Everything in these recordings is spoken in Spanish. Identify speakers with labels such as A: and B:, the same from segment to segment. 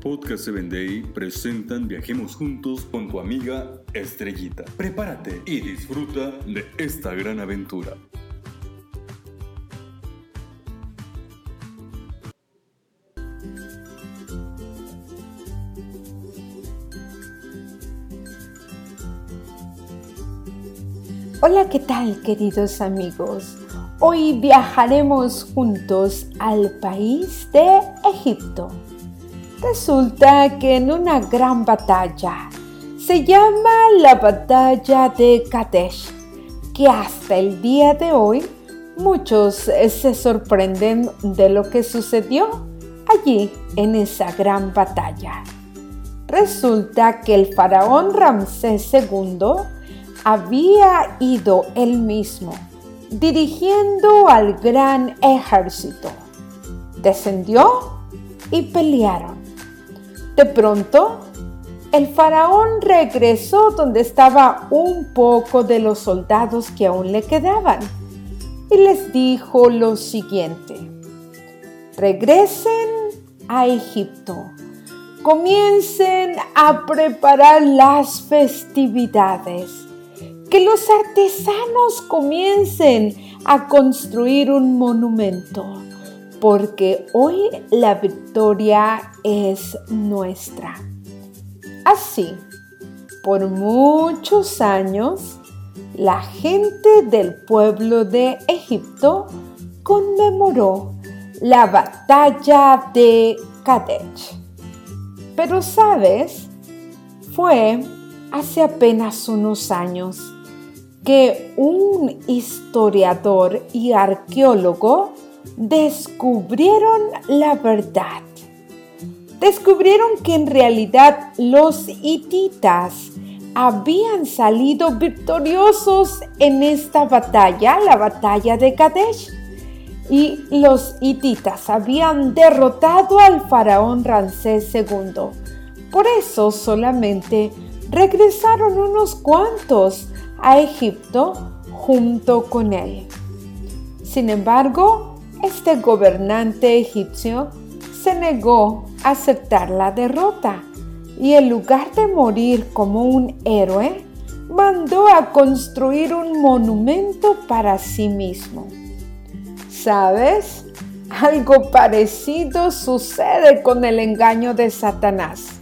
A: Podcast 7 Day presentan Viajemos Juntos con tu amiga Estrellita. Prepárate y disfruta de esta gran aventura.
B: Hola, ¿qué tal queridos amigos? Hoy viajaremos juntos al país de Egipto. Resulta que en una gran batalla, se llama la batalla de Kadesh, que hasta el día de hoy muchos se sorprenden de lo que sucedió allí en esa gran batalla. Resulta que el faraón Ramsés II había ido él mismo dirigiendo al gran ejército. Descendió y pelearon. De pronto, el faraón regresó donde estaba un poco de los soldados que aún le quedaban y les dijo lo siguiente. Regresen a Egipto. Comiencen a preparar las festividades. Que los artesanos comiencen a construir un monumento porque hoy la victoria es nuestra. Así, por muchos años, la gente del pueblo de Egipto conmemoró la batalla de Kadesh. Pero sabes, fue hace apenas unos años que un historiador y arqueólogo descubrieron la verdad. Descubrieron que en realidad los hititas habían salido victoriosos en esta batalla, la batalla de Kadesh. Y los hititas habían derrotado al faraón Ramsés II. Por eso solamente regresaron unos cuantos a Egipto junto con él. Sin embargo, este gobernante egipcio se negó a aceptar la derrota y en lugar de morir como un héroe, mandó a construir un monumento para sí mismo. ¿Sabes? Algo parecido sucede con el engaño de Satanás.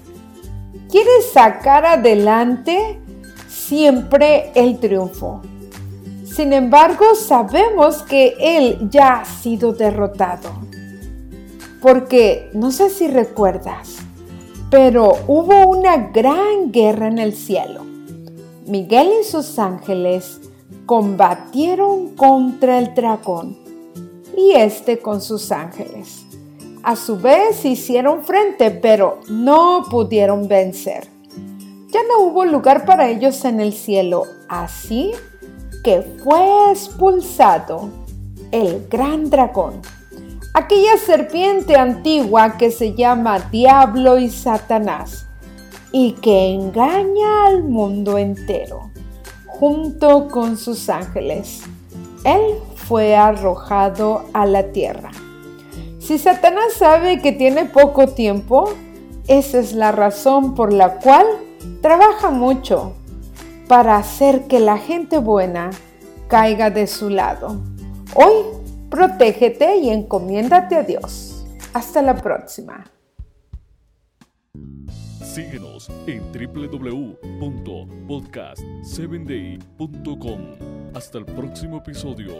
B: Quiere sacar adelante siempre el triunfo sin embargo, sabemos que Él ya ha sido derrotado. Porque, no sé si recuerdas, pero hubo una gran guerra en el cielo. Miguel y sus ángeles combatieron contra el dragón y este con sus ángeles. A su vez hicieron frente, pero no pudieron vencer. Ya no hubo lugar para ellos en el cielo, así fue expulsado el gran dragón, aquella serpiente antigua que se llama Diablo y Satanás y que engaña al mundo entero, junto con sus ángeles. Él fue arrojado a la tierra. Si Satanás sabe que tiene poco tiempo, esa es la razón por la cual trabaja mucho para hacer que la gente buena caiga de su lado. Hoy, protégete y encomiéndate a Dios. Hasta la próxima.
A: Síguenos en www.podcast7day.com. Hasta el próximo episodio.